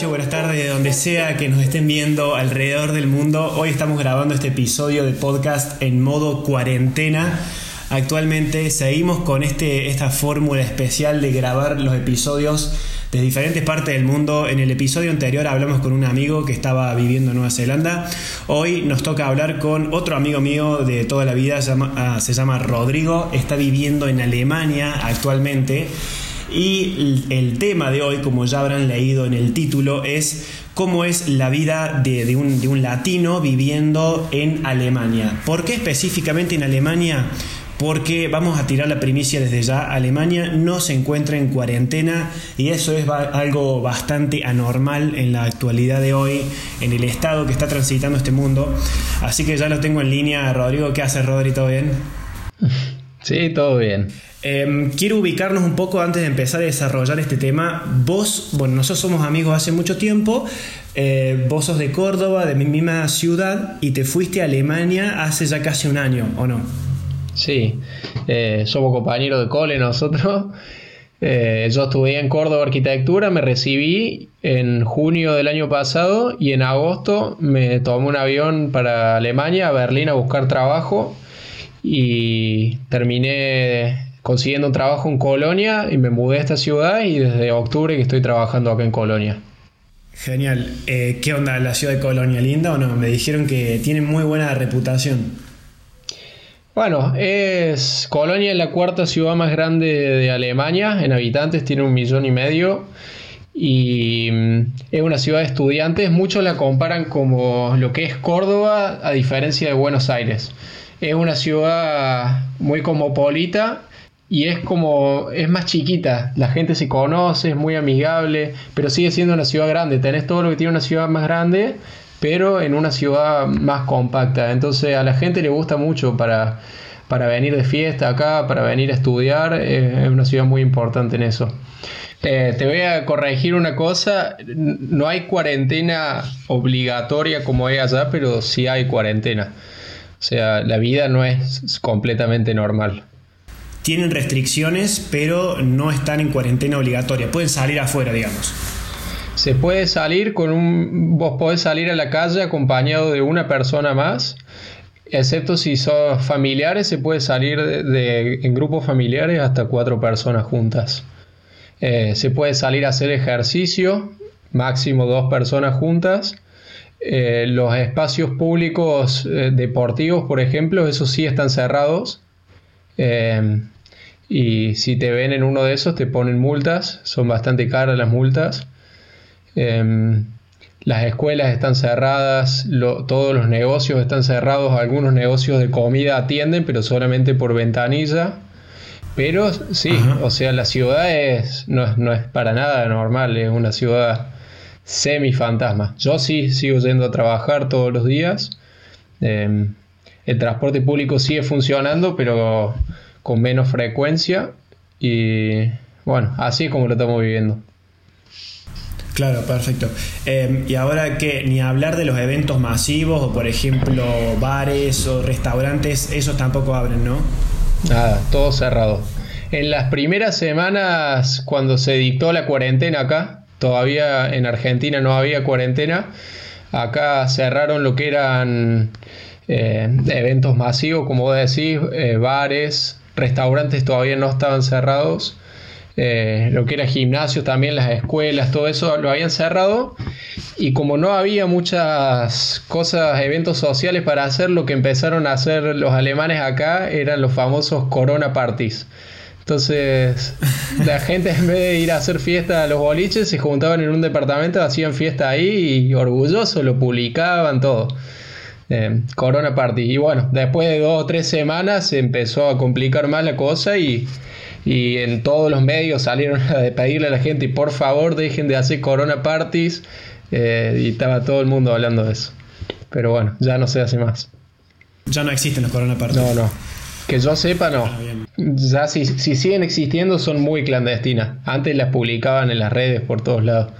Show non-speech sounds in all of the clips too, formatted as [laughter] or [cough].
buenas tardes, de donde sea que nos estén viendo alrededor del mundo. Hoy estamos grabando este episodio de podcast en modo cuarentena. Actualmente seguimos con este, esta fórmula especial de grabar los episodios de diferentes partes del mundo. En el episodio anterior hablamos con un amigo que estaba viviendo en Nueva Zelanda. Hoy nos toca hablar con otro amigo mío de toda la vida, ah, se llama Rodrigo, está viviendo en Alemania actualmente. Y el tema de hoy, como ya habrán leído en el título, es cómo es la vida de, un, de un latino viviendo en Alemania. ¿Por qué específicamente en Alemania? porque vamos a tirar la primicia desde ya, Alemania no se encuentra en cuarentena y eso es algo bastante anormal en la actualidad de hoy, en el estado que está transitando este mundo. Así que ya lo tengo en línea, Rodrigo. ¿Qué haces, Rodri? ¿Todo bien? Sí, todo bien. Em, quiero ubicarnos un poco antes de empezar a desarrollar este tema. Vos, bueno, nosotros somos amigos hace mucho tiempo. Eh, vos sos de Córdoba, de mi misma ciudad, y te fuiste a Alemania hace ya casi un año, ¿o no? Sí, eh, somos compañeros de cole nosotros. [laughs] Eh, yo estudié en Córdoba Arquitectura, me recibí en junio del año pasado y en agosto me tomé un avión para Alemania, a Berlín, a buscar trabajo y terminé consiguiendo un trabajo en Colonia y me mudé a esta ciudad y desde octubre que estoy trabajando acá en Colonia. Genial. Eh, ¿Qué onda la ciudad de Colonia? ¿Linda o no? Me dijeron que tiene muy buena reputación. Bueno, es Colonia es la cuarta ciudad más grande de Alemania, en habitantes tiene un millón y medio y mm, es una ciudad de estudiantes, muchos la comparan como lo que es Córdoba a diferencia de Buenos Aires. Es una ciudad muy cosmopolita y es como es más chiquita, la gente se conoce, es muy amigable, pero sigue siendo una ciudad grande, tenés todo lo que tiene una ciudad más grande, pero en una ciudad más compacta. Entonces a la gente le gusta mucho para, para venir de fiesta acá, para venir a estudiar. es una ciudad muy importante en eso. Eh, te voy a corregir una cosa, no hay cuarentena obligatoria como hay allá, pero sí hay cuarentena. O sea, la vida no es completamente normal. Tienen restricciones, pero no están en cuarentena obligatoria. Pueden salir afuera, digamos. Se puede salir con un. Vos podés salir a la calle acompañado de una persona más. Excepto si son familiares, se puede salir de, en grupos familiares hasta cuatro personas juntas. Eh, se puede salir a hacer ejercicio, máximo dos personas juntas. Eh, los espacios públicos eh, deportivos, por ejemplo, esos sí están cerrados. y si te ven en uno de esos, te ponen multas. Son bastante caras las multas. Las escuelas están cerradas, todos los negocios están cerrados, algunos negocios de comida atienden, pero solamente por ventanilla. Pero sí, o sea, la ciudad es, no, es para nada normal, es una ciudad semi-fantasma. Yo sí sigo yendo a trabajar todos los días. Em, el transporte público sigue funcionando, pero con menos frecuencia. Y bueno, así es como lo estamos viviendo. Claro, perfecto. Em, y ahora que ni hablar de los eventos masivos o por ejemplo bares o restaurantes, esos tampoco abren, ¿no? Nada, todo cerrado. En las primeras semanas cuando se dictó la cuarentena acá, todavía en Argentina no había cuarentena, acá cerraron lo que eran eh, eventos masivos, como vos decís, eh, bares, restaurantes todavía no estaban cerrados eh, lo que era gimnasio, también las escuelas, todo eso lo habían cerrado. Y como no había muchas cosas, eventos sociales para hacer, lo que empezaron a hacer los alemanes acá eran los famosos Corona Parties. Entonces, [laughs] la gente en vez de ir a hacer fiesta a los boliches, se juntaban en un departamento, hacían fiesta ahí y orgulloso lo publicaban todo. Eh, corona Party. Y bueno, después de dos o tres semanas se empezó a complicar más la cosa y y en todos los medios salieron [laughs] a pedirle a la gente, por favor dejen de hacer corona parties, eh, y estaba todo el mundo hablando de eso. Pero bueno, ya no se hace más. Ya no existen los corona parties. No, no. Que yo sepa, no. Ah, ya si, si siguen existiendo son muy clandestinas. Antes las publicaban en las redes por todos lados.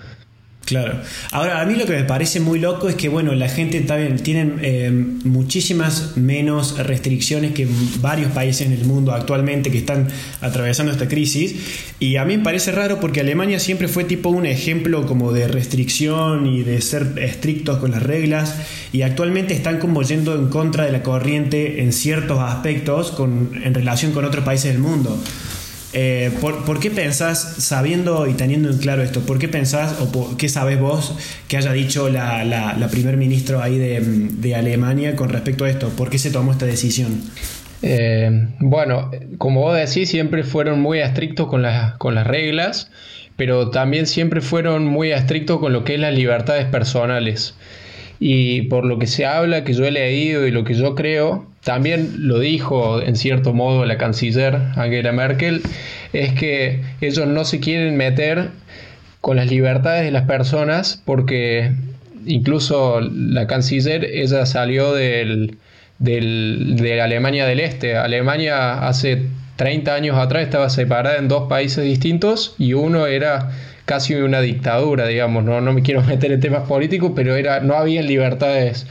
Claro. Ahora, a mí lo que me parece muy loco es que, bueno, la gente también tiene eh, muchísimas menos restricciones que varios países en el mundo actualmente que están atravesando esta crisis. Y a mí me parece raro porque Alemania siempre fue tipo un ejemplo como de restricción y de ser estrictos con las reglas. Y actualmente están como yendo en contra de la corriente en ciertos aspectos con, en relación con otros países del mundo. Eh, ¿por, qué pensás, sabiendo y teniendo en claro esto, por qué pensás o qué sabes vos que haya dicho la, la, primer ministro ahí de, Alemania con respecto a esto? ¿Por qué se tomó esta decisión? Eh, bueno, como vos decís, siempre fueron muy estrictos con, con las reglas, pero también siempre fueron muy estrictos con lo que es las libertades personales. Y por lo que se habla, que yo he leído y lo que yo creo, también lo dijo en cierto modo la canciller Angela Merkel, es que ellos no se quieren meter con las libertades de las personas porque incluso la canciller, ella salió del, de Alemania del Este. Alemania hace 30 años atrás estaba separada en dos países distintos y uno era casi una dictadura, digamos, no, no me quiero [laughs] meter en temas políticos, pero era, no había libertades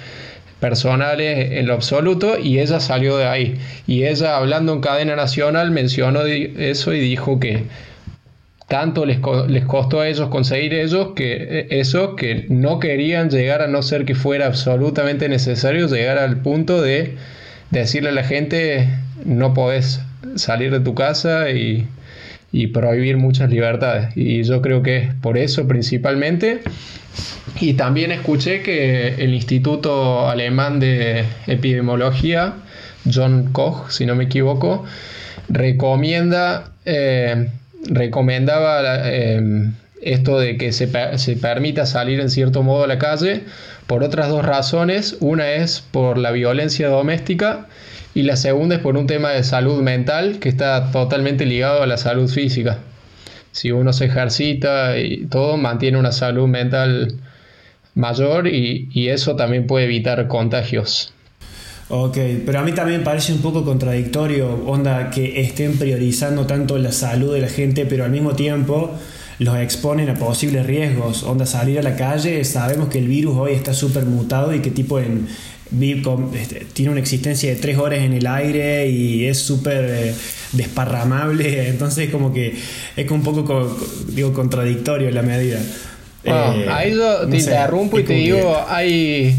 personales en lo absoluto y ella salió de ahí. Y ella hablando en cadena nacional mencionó eso y dijo que tanto les, les costó a ellos conseguir ellos que eso que no querían llegar a no ser que fuera absolutamente necesario llegar al punto de decirle a la gente no podés salir de tu casa y, y prohibir muchas libertades. Y yo creo que es por eso principalmente y también escuché que el Instituto Alemán de Epidemiología, John Koch, si no me equivoco, recomienda, eh, recomendaba eh, esto de que se, se, permita salir en cierto modo a la calle por otras dos razones. Una es por la violencia doméstica y la segunda es por un tema de salud mental que está totalmente ligado a la salud física. Si uno se ejercita y todo, mantiene una salud mental mayor y, eso también puede evitar contagios. Ok, pero a mí también parece un poco contradictorio, onda, que estén priorizando tanto la salud de la gente, pero al mismo tiempo los exponen a posibles riesgos. Onda, salir a la calle, sabemos que el virus hoy está súper mutado y que tipo en, este, tiene una existencia de tres horas en el aire y es súper eh, desparramable, [laughs] entonces como que es un poco digo, contradictorio la medida. Eh, ahí yo te interrumpo y te digo, hay,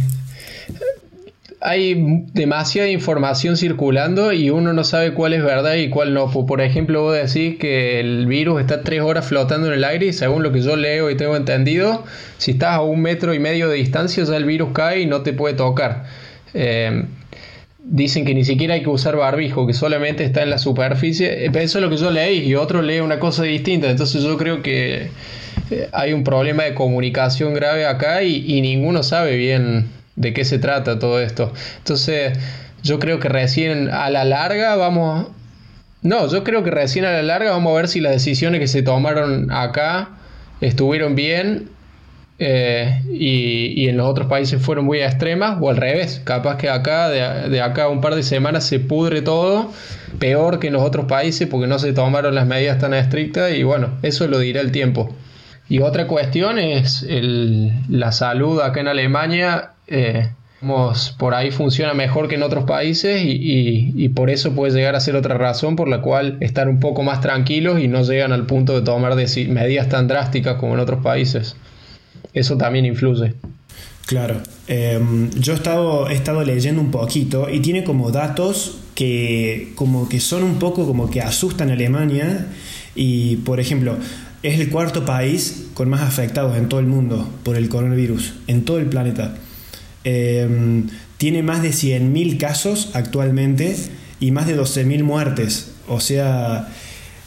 hay demasiada información circulando y uno no sabe cuál es verdad y cuál no. Por ejemplo, vos decís que el virus está tres horas flotando en el aire y según lo que yo leo y tengo entendido, si estás a un metro y medio de distancia ya el virus cae y no te puede tocar. Eh, dicen que ni siquiera hay que usar barbijo, que solamente está en la superficie. Eh, eso es lo que yo leí y otro lee una cosa distinta. Entonces yo creo que eh, hay un problema de comunicación grave acá y, ninguno sabe bien de qué se trata todo esto. Entonces yo creo que recién a la larga vamos... No, yo creo que recién a la larga vamos a ver si las decisiones que se tomaron acá estuvieron bien eh, y, en los otros países fueron muy extremas o al revés, capaz que acá de, de, acá a un par de semanas se pudre todo, peor que en los otros países porque no se tomaron las medidas tan estrictas y bueno, eso lo dirá el tiempo. Y otra cuestión es la salud acá en Alemania. Eh, por ahí funciona mejor que en otros países y, por eso puede llegar a ser otra razón por la cual están un poco más tranquilos y no llegan al punto de tomar medidas tan drásticas como en otros países. Eso también influye. Claro, em, yo he estado, he estado leyendo un poquito y tiene como datos que como que son un poco como que asustan a Alemania y por ejemplo es el cuarto país con más afectados en todo el mundo por el coronavirus, en todo el planeta. Em, tiene más de 100.000 casos actualmente y más de 12.000 muertes. O sea,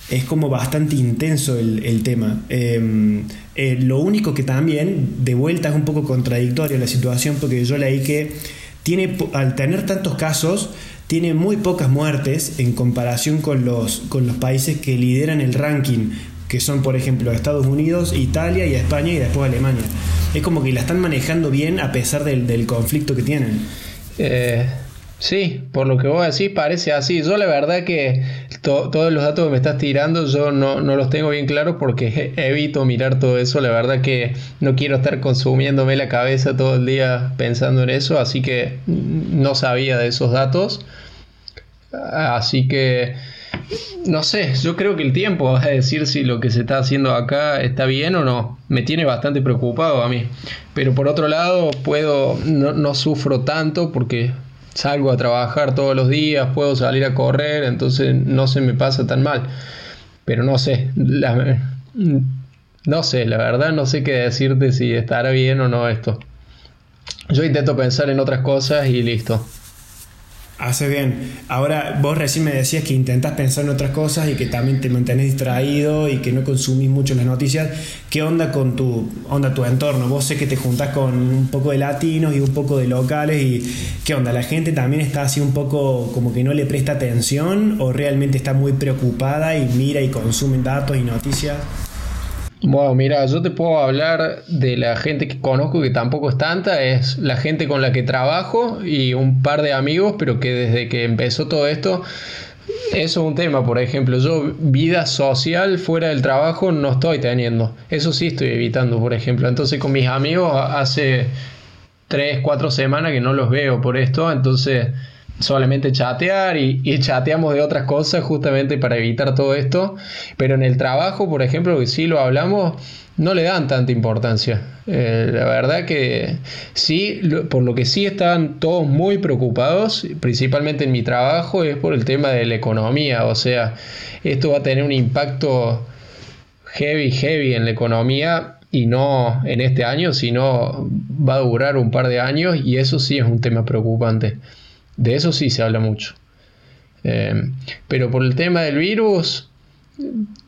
es como bastante intenso el, tema. Em, eh, lo único que también, de vuelta, es un poco contradictoria la situación porque yo leí que tiene, al tener tantos casos, tiene muy pocas muertes en comparación con los, con los países que lideran el ranking que son por ejemplo Estados Unidos, Italia y España y después Alemania. Es como que la están manejando bien a pesar del, conflicto que tienen. Eh, Sí, por lo que vos decís parece así. Yo la verdad que todos los datos que me estás tirando yo no, no, los tengo bien claros porque [laughs] evito mirar todo eso. La verdad que no quiero estar consumiéndome la cabeza todo el día pensando en eso, así que no sabía de esos datos. Así que no sé, yo creo que el tiempo va a decir si lo que se está haciendo acá está bien o no. Me tiene bastante preocupado a mí. Pero por otro lado, puedo, no, no sufro tanto porque salgo a trabajar todos los días, puedo salir a correr, entonces no se me pasa tan mal. Pero no sé, no sé, la verdad no sé qué decirte si estará bien o no esto. Yo intento pensar en otras cosas y listo. Hace bien. Ahora, vos recién me decías que intentas pensar en otras cosas y que también te mantenés distraído y que no consumís mucho las noticias. ¿Qué onda con tu, onda tu entorno? Vos sé que te juntás con un poco de latinos y un poco de locales y ¿qué onda? ¿La gente también está así un poco como que no le presta atención o realmente está muy preocupada y mira y consume datos y noticias? Bueno, mira, yo te puedo hablar de la gente que conozco que tampoco es tanta, es la gente con la que trabajo y un par de amigos, pero que desde que empezó todo esto, eso es un tema, por ejemplo, yo vida social fuera del trabajo no estoy teniendo, eso sí estoy evitando, por ejemplo, entonces con mis amigos hace 3, 4 semanas que no los veo por esto, entonces solamente chatear y, chateamos de otras cosas justamente para evitar todo esto. Pero en el trabajo, por ejemplo, que sí lo hablamos, no le dan tanta importancia. Eh, la verdad que sí, por lo que sí están todos muy preocupados, principalmente en mi trabajo, es por el tema de la economía. O sea, esto va a tener un impacto heavy, heavy en la economía. Y no en este año, sino va a durar un par de años y eso sí es un tema preocupante. De eso sí se habla mucho. Eh, pero por el tema del virus,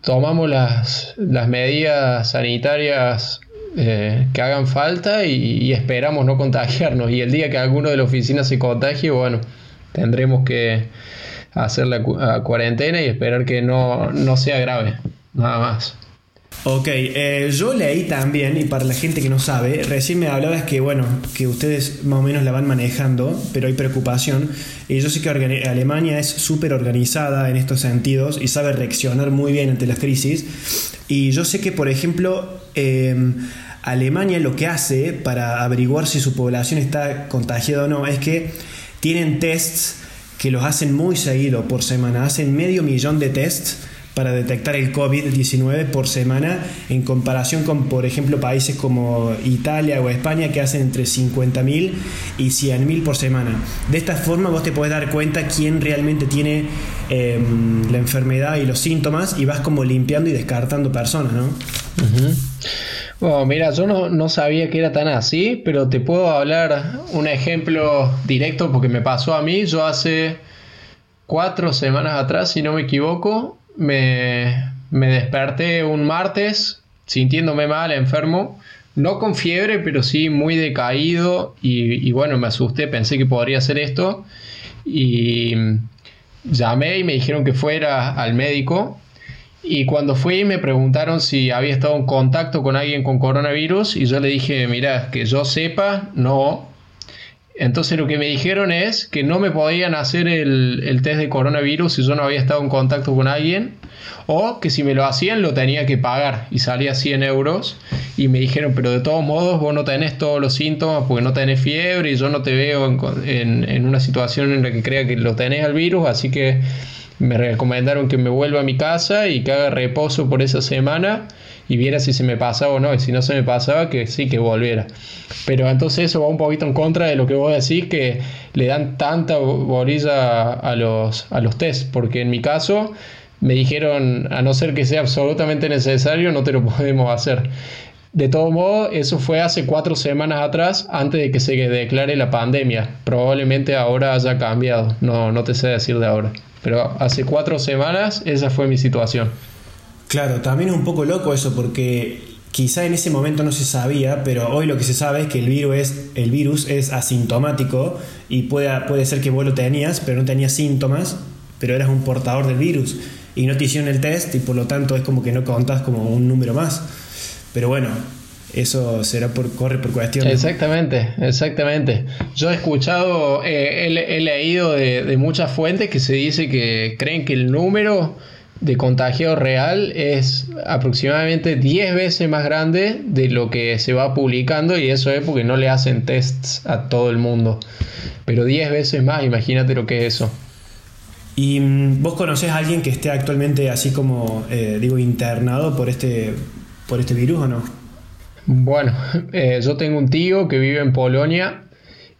tomamos las, medidas sanitarias eh, que hagan falta y, esperamos no contagiarnos. Y el día que alguno de la oficina se contagie, bueno, tendremos que hacer la cuarentena y esperar que no, no sea grave, nada más. Ok, eh, yo leí también, y para la gente que no sabe, recién me hablabas que, bueno, que ustedes más o menos la van manejando, pero hay preocupación. Y yo sé que Alemania es súper organizada en estos sentidos y sabe reaccionar muy bien ante las crisis. Y yo sé que, por ejemplo, em, Alemania lo que hace para averiguar si su población está contagiada o no es que tienen tests que los hacen muy seguido por semana, hacen medio millón de tests para detectar el COVID-19 por semana en comparación con, por ejemplo, países como Italia o España que hacen entre 50.000 y 100.000 por semana. De esta forma vos te podés dar cuenta quién realmente tiene em, la enfermedad y los síntomas y vas como limpiando y descartando personas, ¿no? Bueno, mira, yo no, no, sabía que era tan así, pero te puedo hablar un ejemplo directo porque me pasó a mí. Yo hace cuatro semanas atrás, si no me equivoco, me, desperté un martes sintiéndome mal, enfermo, no con fiebre, pero sí muy decaído y, bueno, me asusté, pensé que podría ser esto y llamé y me dijeron que fuera al médico y cuando fui me preguntaron si había estado en contacto con alguien con coronavirus y yo le dije, mira, que yo sepa, no, entonces lo que me dijeron es que no me podían hacer el, test de coronavirus si yo no había estado en contacto con alguien o que si me lo hacían lo tenía que pagar y salía 100 euros y me dijeron pero de todos modos vos no tenés todos los síntomas porque no tenés fiebre y yo no te veo en, en una situación en la que crea que lo tenés al virus así que me recomendaron que me vuelva a mi casa y que haga reposo por esa semana y viera si se me pasaba o no, y si no se me pasaba, que sí, que volviera. Pero entonces eso va un poquito en contra de lo que vos decís, que le dan tanta bolilla a los, a los test, porque en mi caso me dijeron, a no ser que sea absolutamente necesario, no te lo [laughs] podemos hacer. De todo modo, eso fue hace cuatro semanas atrás, antes de que se declare la pandemia. Probablemente ahora haya cambiado, no, no te sé decir de ahora. Pero hace cuatro semanas esa fue mi situación. Claro, también es un poco loco eso porque quizá en ese momento no se sabía, pero hoy lo que se sabe es que el virus es, el virus es asintomático y puede, puede ser que vos lo tenías, pero no tenías síntomas, pero eras un portador del virus y no te hicieron el test y por lo tanto es como que no contas como un número más. Pero bueno, eso será por corre por cuestión. Exactamente, exactamente. Yo he escuchado, eh, he, leído de, muchas fuentes que se dice que creen que el número de contagio real es aproximadamente 10 veces más grande de lo que se va publicando y eso es porque no le hacen tests a todo el mundo. Pero 10 veces más, imagínate lo que es eso. ¿Y mm, vos conocés a alguien que esté actualmente así como, eh, digo, internado por este, por este virus o no? Bueno, [laughs] eh, yo tengo un tío que vive en Polonia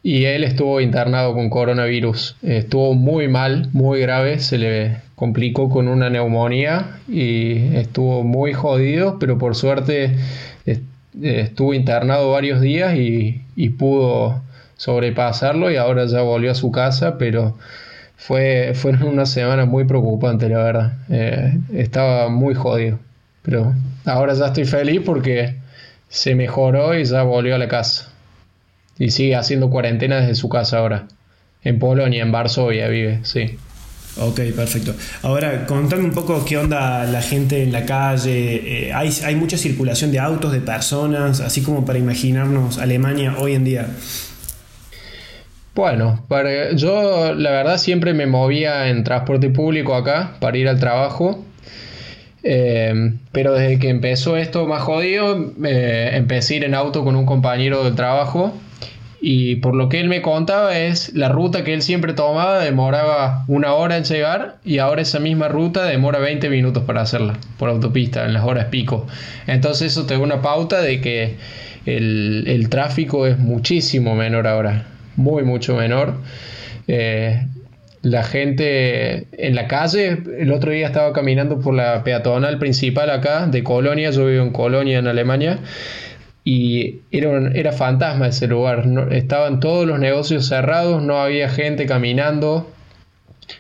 y él estuvo internado con coronavirus. estuvo muy mal, muy grave, se le complicó con una neumonía y estuvo muy jodido, pero por suerte estuvo internado varios días y, pudo sobrepasarlo y ahora ya volvió a su casa, pero fue, [laughs] fueron unas semanas muy preocupantes, la verdad. Eh, estaba muy jodido, pero ahora ya estoy feliz porque se mejoró y ya volvió a la casa. Y sigue haciendo cuarentena desde su casa ahora. En Polonia, en Varsovia vive, sí. Ok, perfecto. Ahora, contame un poco qué onda la gente en la calle. Eh, hay, hay, mucha circulación de autos, de personas, así como para imaginarnos Alemania hoy en día. Bueno, para, yo la verdad siempre me movía en transporte público acá para ir al trabajo. Eh, pero desde que empezó esto más jodido, eh, empecé a ir en auto con un compañero del trabajo y por lo que él me contaba es la ruta que él siempre tomaba demoraba una hora en llegar y ahora esa misma ruta demora 20 minutos para hacerla por autopista en las horas pico. Entonces eso te da una pauta de que el, tráfico es muchísimo menor ahora, muy mucho menor. Eh, la gente en la calle, el otro día estaba caminando por la peatonal principal acá de Colonia, yo vivo en Colonia en Alemania y era, era fantasma ese lugar. estaban todos los negocios cerrados, no había gente caminando.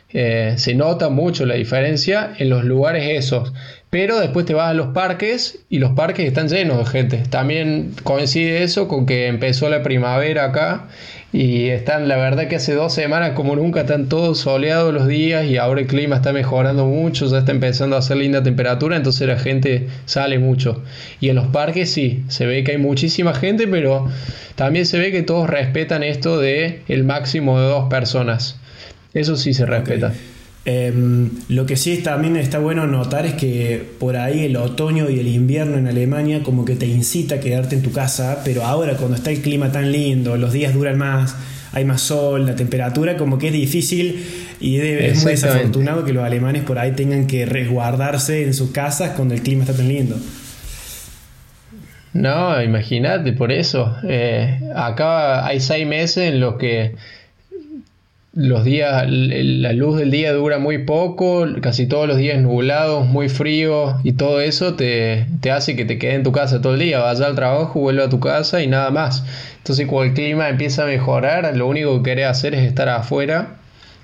Eh, se nota mucho la diferencia en los lugares esos. Pero después te vas a los parques y los parques están llenos de gente. También coincide eso con que empezó la primavera acá y están, la verdad que hace dos semanas como nunca están todos soleados los días y ahora el clima está mejorando mucho, ya está empezando a hacer linda temperatura, entonces la gente sale mucho. Y en los parques sí, se ve que hay muchísima gente, pero también se ve que todos respetan esto de el máximo de dos personas. Eso sí se respeta. Em, lo que sí también está bueno notar es que por ahí el otoño y el invierno en Alemania como que te incita a quedarte en tu casa, pero ahora cuando está el clima tan lindo, los días duran más, hay más sol, la temperatura como que es difícil y es muy desafortunado que los alemanes por ahí tengan que resguardarse en sus casas cuando el clima está tan lindo. No, imagínate, por eso. Eh, acá hay seis meses en los que los días, la luz del día dura muy poco, casi todos los días nublados, muy frío y todo eso te, hace que te quede en tu casa todo el día, vaya al trabajo, vuelve a tu casa y nada más. Entonces cuando el clima empieza a mejorar, lo único que querés hacer es estar afuera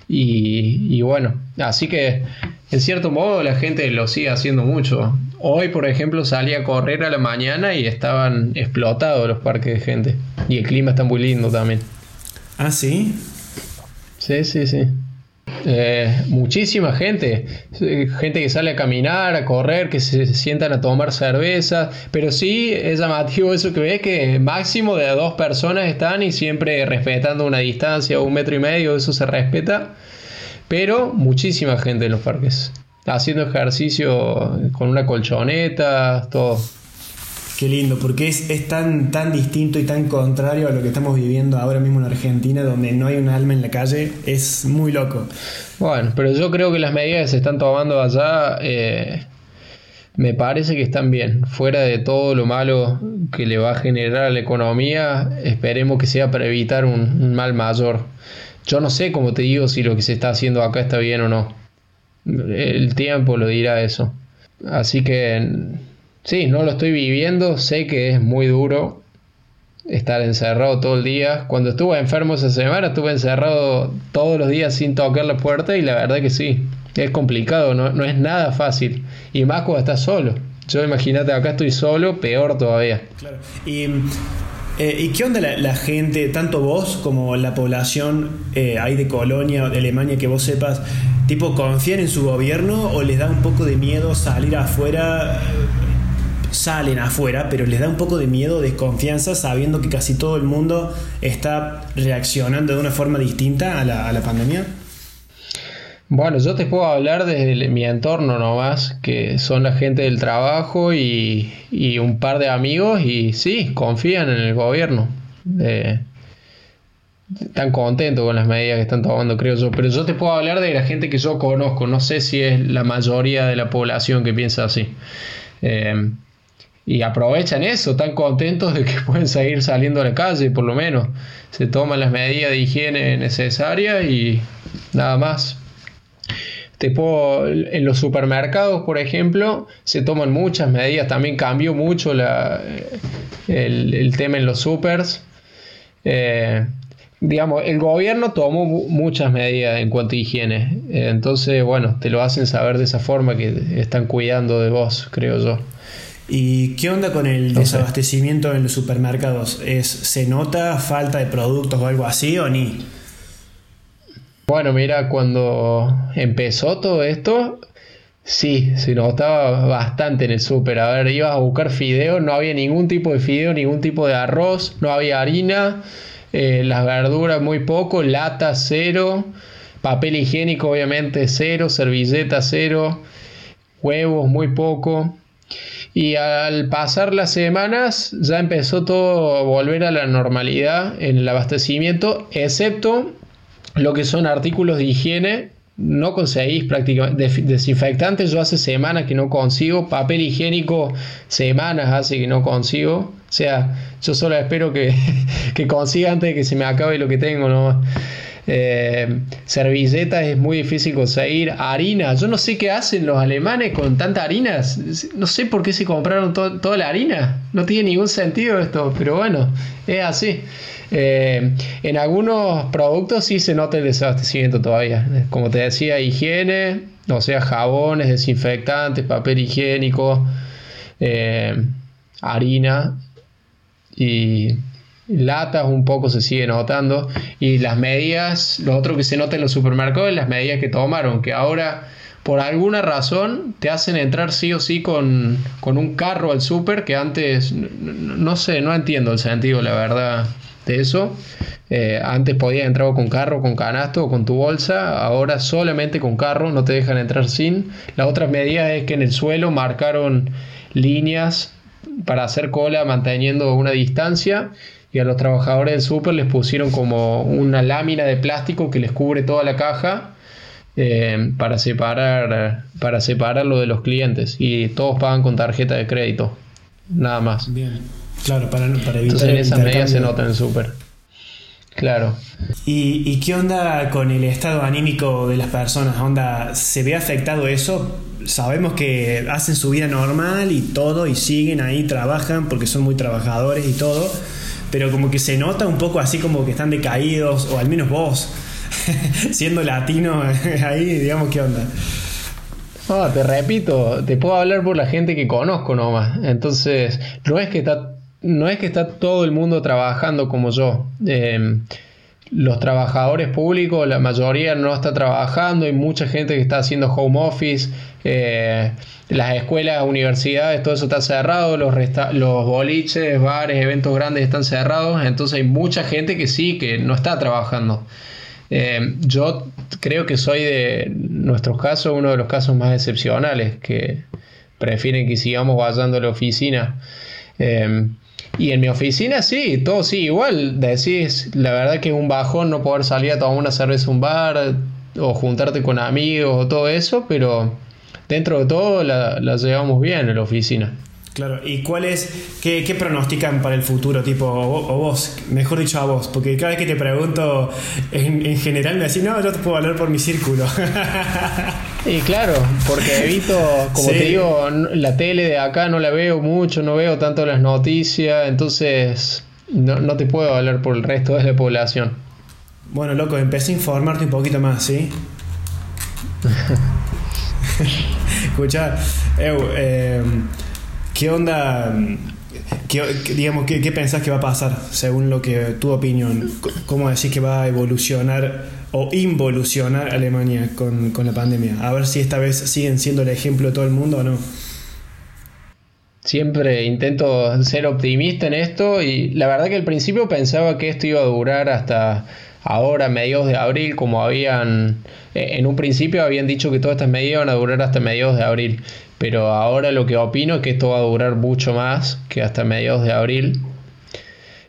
y, y bueno, así que en cierto modo la gente lo sigue haciendo mucho. Hoy, por ejemplo, salí a correr a la mañana y estaban explotados los parques de gente. Y el clima está muy lindo también. Ah, sí. Sí, sí, sí. Eh, muchísima gente, gente que sale a caminar, a correr, que se sientan a tomar cerveza, pero sí es llamativo eso que ves que máximo de dos personas están y siempre respetando una distancia, un metro y medio, eso se respeta, pero muchísima gente en los parques, haciendo ejercicio con una colchoneta, todo. Qué lindo, porque es, tan, tan distinto y tan contrario a lo que estamos viviendo ahora mismo en Argentina, donde no hay un alma en la calle, es muy loco. Bueno, pero yo creo que las medidas que se están tomando allá eh, me parece que están bien. Fuera de todo lo malo que le va a generar a la economía, esperemos que sea para evitar un, un mal mayor. Yo no sé, como te digo, si lo que se está haciendo acá está bien o no. El tiempo lo dirá eso. Así que Sí, no lo estoy viviendo, sé que es muy duro estar encerrado todo el día. Cuando estuve enfermo esa semana, estuve encerrado todos los días sin tocar la puerta y la verdad que sí, es complicado, no, es nada fácil. Y más cuando estás solo. Yo imagínate, acá estoy solo, peor todavía. Claro. Y, eh, qué onda la, gente, tanto vos como la población eh, ahí de Colonia o de Alemania, que vos sepas, tipo, confían en su gobierno o les da un poco de miedo salir afuera? Salen afuera, pero les da un poco de miedo, desconfianza, sabiendo que casi todo el mundo está reaccionando de una forma distinta a la, pandemia? Bueno, yo te puedo hablar desde mi entorno nomás, que son la gente del trabajo y, un par de amigos, y sí, confían en el gobierno. están contentos con las medidas que están tomando, creo yo. Pero yo te puedo hablar de la gente que yo conozco. No sé si es la mayoría de la población que piensa así. Eh, y aprovechan eso, están contentos de que [laughs] pueden seguir saliendo a la calle, por lo menos. Se toman las medidas de higiene necesarias y nada más. Te en los supermercados, por ejemplo, se toman muchas medidas. También cambió mucho la, el, tema en los supers. Eh, digamos, el gobierno tomó muchas medidas en cuanto a higiene. entonces, bueno, te lo hacen saber de esa forma que están cuidando de vos, creo yo. ¿Y qué onda con el desabastecimiento en los supermercados? ¿Es, ¿Se nota falta de productos o algo así o ni? Bueno, mira, cuando empezó todo esto, sí, se notaba bastante en el súper. A ver, ibas a buscar fideo, no había ningún tipo de fideo, ningún tipo de arroz, no había harina, eh, las verduras muy poco, lata cero, papel higiénico obviamente cero, servilleta cero, huevos muy poco. Y al pasar las semanas ya empezó todo a volver a la normalidad en el abastecimiento, excepto lo que son artículos de higiene. No conseguís prácticamente desinfectantes. Yo hace semanas que no consigo. Papel higiénico, semanas hace que no consigo. O sea, yo solo espero que, [laughs] que consiga antes de que se me acabe lo que tengo. ¿no? Eh, servilletas es muy difícil conseguir. Harina, yo no sé qué hacen los alemanes con tanta harina. No sé por qué se compraron toda la harina. No tiene ningún sentido esto, pero bueno, es así. Eh, en algunos productos sí se nota el desabastecimiento todavía. Como te decía, higiene, o sea, jabones, desinfectantes, papel higiénico, eh, harina y latas un poco se sigue notando y las medidas, lo otro que se nota en los supermercados es las medidas que tomaron, que ahora por alguna razón te hacen entrar sí o sí con, un carro al super que antes, no, sé, no entiendo el sentido, la verdad, de eso. Eh, antes podías entrar con carro, con canasto o con tu bolsa, ahora solamente con carro, no te dejan entrar sin. La otra medida es que en el suelo marcaron líneas para hacer cola manteniendo una distancia y a los trabajadores del súper les pusieron como una lámina de plástico que les cubre toda la caja eh, para, separar, para separarlo de los clientes y todos pagan con tarjeta de crédito, nada más. Bien, claro, para, para evitar Entonces en esas medidas se nota en el súper. Claro. ¿Y, ¿Y qué onda con el estado anímico de las personas? ¿Onda se ve afectado eso? Sabemos que hacen su vida normal y todo y siguen ahí, trabajan porque son muy trabajadores y todo pero como que se nota un poco así como que están decaídos, o al menos vos, [laughs] siendo latino, [laughs] ahí, digamos, ¿qué onda? te repito, te puedo hablar por la gente que conozco nomás. Entonces, no es que está, no es que está todo el mundo trabajando como yo. Eh, los trabajadores públicos, la mayoría no está trabajando, hay mucha gente que está haciendo home office, eh, las escuelas, universidades, todo eso está cerrado, los, los boliches, bares, eventos grandes están cerrados, entonces hay mucha gente que sí, que no está trabajando. Eh, yo creo que soy de nuestros casos uno de los casos más excepcionales, que prefieren que sigamos vayando a la oficina. Eh, y en mi oficina sí, todo sí, igual decís, la verdad que es un bajón no poder salir a tomar una cerveza a un bar o juntarte con amigos o todo eso, pero dentro de todo la, la llevamos bien en la oficina. Claro, ¿y cuál es, qué, qué, pronostican para el futuro, tipo, o, vos, mejor dicho a vos? Porque cada vez que te pregunto, en, general me decís, no, yo te puedo hablar por mi círculo. [laughs] Y claro, porque he visto, como te digo, la tele de acá no la veo mucho, no veo tanto las noticias, entonces no, no te puedo hablar por el resto de la población. Bueno, loco, empecé a informarte un poquito más, ¿sí? [laughs] Escucha, eh, ¿qué onda? ¿Qué, digamos, ¿qué, ¿qué, pensás que va a pasar según lo que tu opinión? ¿Cómo decís que va a evolucionar o involucionar Alemania con, la pandemia. A ver si esta vez siguen siendo el ejemplo de todo el mundo o no. siempre intento ser optimista en esto y la verdad que al principio pensaba que esto iba a durar hasta ahora, mediados de abril, como habían, eh, en un principio habían dicho que todas estas medidas iban a durar hasta mediados de abril, pero ahora lo que opino es que esto va a durar mucho más que hasta mediados de abril.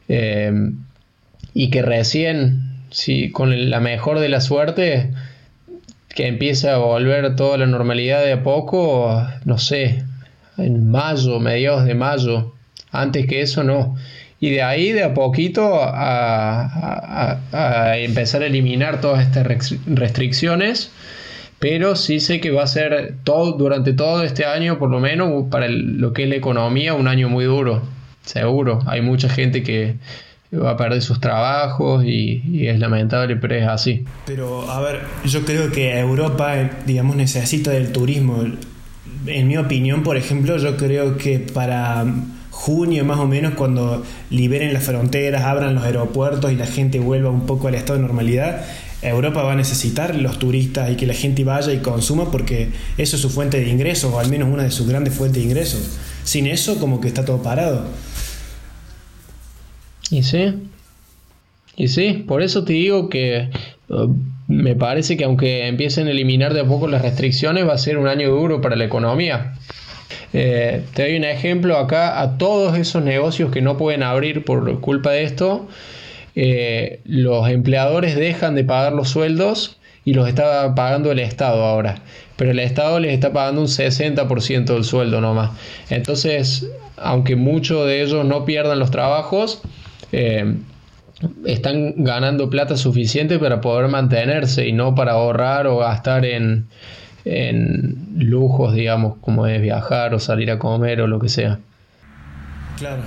Eh, y que recién, si con la mejor de la suerte, que empiece a volver toda la normalidad de a poco, no sé, en mayo, mediados de mayo. Antes que eso no. Y de ahí de a poquito a, empezar a eliminar todas estas restricciones. Pero sí sé que va a ser todo, durante todo este año, por lo menos para lo que es la economía, un año muy duro. Seguro. Hay mucha gente que, va a perder sus trabajos y, es lamentable, pero es así. Pero a ver, yo creo que Europa, digamos, necesita del turismo en mi opinión, por ejemplo, yo creo que para junio más o menos, cuando liberen las fronteras, abran los aeropuertos y la gente vuelva un poco al estado de normalidad, Europa va a necesitar los turistas y que la gente vaya y consuma porque eso es su fuente de ingresos, o al menos una de sus grandes fuentes de ingresos. Sin eso, como que está todo parado. Y sí, y sí, por eso te digo que uh, me parece que aunque empiecen a eliminar de a poco las restricciones, va a ser un año duro para la economía. Eh, te doy un ejemplo acá a todos esos negocios que no pueden abrir por culpa de esto. Eh, los empleadores dejan de pagar los sueldos y los está pagando el Estado ahora. Pero el Estado les está pagando un 60% del sueldo nomás. Entonces, aunque muchos de ellos no pierdan los trabajos, eh, están ganando plata suficiente para poder mantenerse y no para ahorrar o gastar en, lujos, digamos, como es viajar o salir a comer o lo que sea. Claro.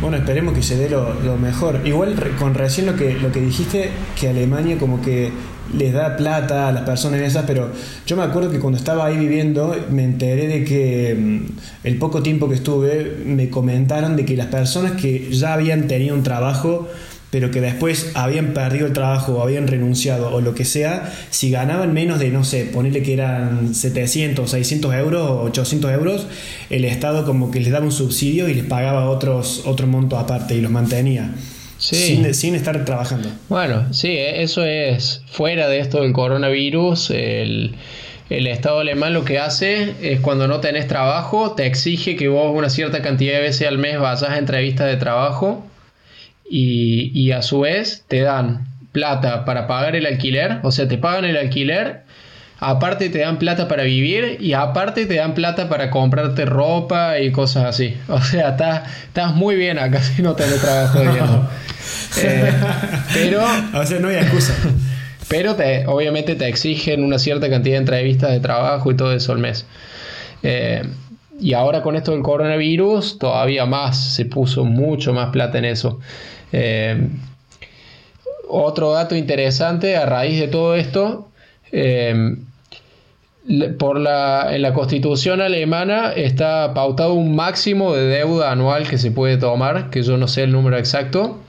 Bueno, esperemos que se dé lo, mejor. Igual con recién lo que, lo que dijiste, que Alemania como que les da plata a las personas esas, pero yo me acuerdo que cuando estaba ahí viviendo me enteré de que mm, el poco tiempo que estuve me comentaron de que las personas que ya habían tenido un trabajo pero que después habían perdido el trabajo o habían renunciado o lo que sea, si ganaban menos de, no sé, ponerle que eran 700, 600 euros o 800 euros, el Estado como que les daba un subsidio y les pagaba otros, otro monto aparte y los mantenía. Sin, sin, estar trabajando. Bueno, sí, e, eso es fuera de esto del coronavirus. El, el Estado alemán lo que hace es cuando no tenés trabajo, te exige que vos una cierta cantidad de veces al mes vayas a entrevistas de trabajo y, a su vez te dan plata para pagar el alquiler, o sea, te pagan el alquiler, aparte te dan plata para vivir y aparte te dan plata para comprarte ropa y cosas así. [laughs] O sea, estás, muy bien acá si no tenés trabajo [laughs] eh, pero... O sea, no hay excusa. Pero te, obviamente te exigen una cierta cantidad de entrevistas de trabajo y todo eso al mes. Eh, y ahora con esto del coronavirus, todavía más, se puso mucho más plata en eso. Eh, otro dato interesante a raíz de todo esto, eh, por la, en la constitución alemana está pautado un máximo de deuda anual que se puede tomar, que yo no sé el número exacto,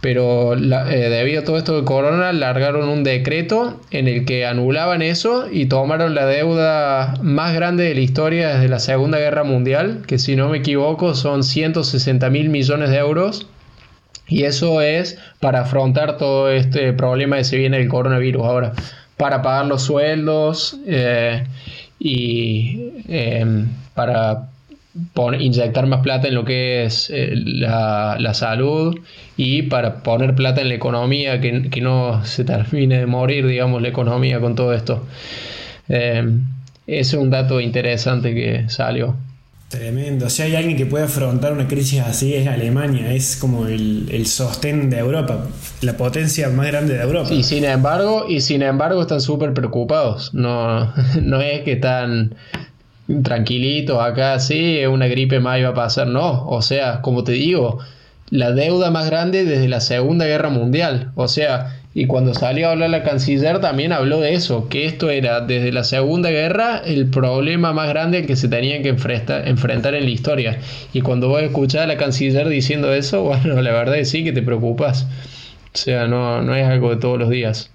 pero eh, debido a todo esto de corona largaron un decreto en el que anulaban eso y tomaron la deuda más grande de la historia desde la Segunda Guerra Mundial, que si no me equivoco son 160 mil millones de euros. Y eso es para afrontar todo este problema que se viene del coronavirus ahora, para pagar los sueldos eh, y eh, para inyectar más plata en lo que es eh, la, salud y para poner plata en la economía, que, no se termine de morir, digamos, la economía con todo esto. Eh, ese es un dato interesante que salió. Tremendo. Si hay alguien que puede afrontar una crisis así es Alemania. Es como el, el, sostén de Europa, la potencia más grande de Europa. Y sin embargo, y sin embargo están súper preocupados. No, [laughs] no es que están tranquilito, acá sí, una gripe más iba a pasar, no, o sea, como te digo, la deuda más grande desde la Segunda Guerra Mundial, o sea, y cuando salió a hablar la canciller también habló de eso, que esto era desde la Segunda Guerra el problema más grande que se tenían que enfrentar, en la historia. Y cuando vos escuchás a la canciller diciendo eso, [laughs] bueno, la verdad es sí que te preocupas. O sea, no, no es algo de todos los días.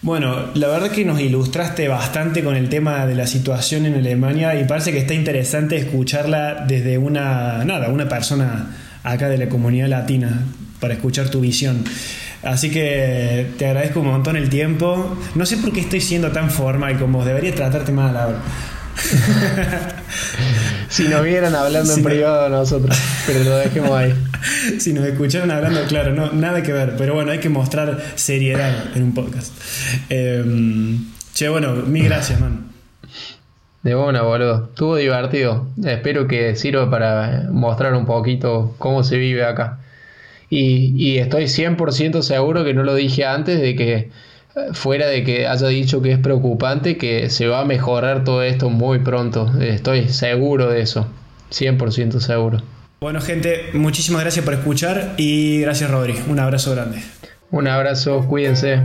Bueno, la verdad que nos ilustraste bastante con el tema de la situación en Alemania y parece que está interesante escucharla desde una, nada, una persona acá de la comunidad latina para escuchar tu visión. Así que te agradezco un montón el tiempo. No sé por qué estoy siendo tan formal como debería tratarte mal ahora. [laughs] si nos vieran hablando en privado nosotros, pero lo dejemos ahí. [laughs] si nos escucharon hablando, claro, no, nada que ver, pero bueno, hay que mostrar seriedad en un podcast. Em, che, bueno, mil gracias, man. De buena, boludo. Estuvo divertido. Espero que sirva para mostrar un poquito cómo se vive acá. Y, y estoy 100% seguro que no lo dije antes de que fuera de que haya dicho que es preocupante, que se va a mejorar todo esto muy pronto. Estoy seguro de eso, 100% seguro. Bueno gente, muchísimas gracias por escuchar y gracias Rodri. Un abrazo grande. Un abrazo, cuídense.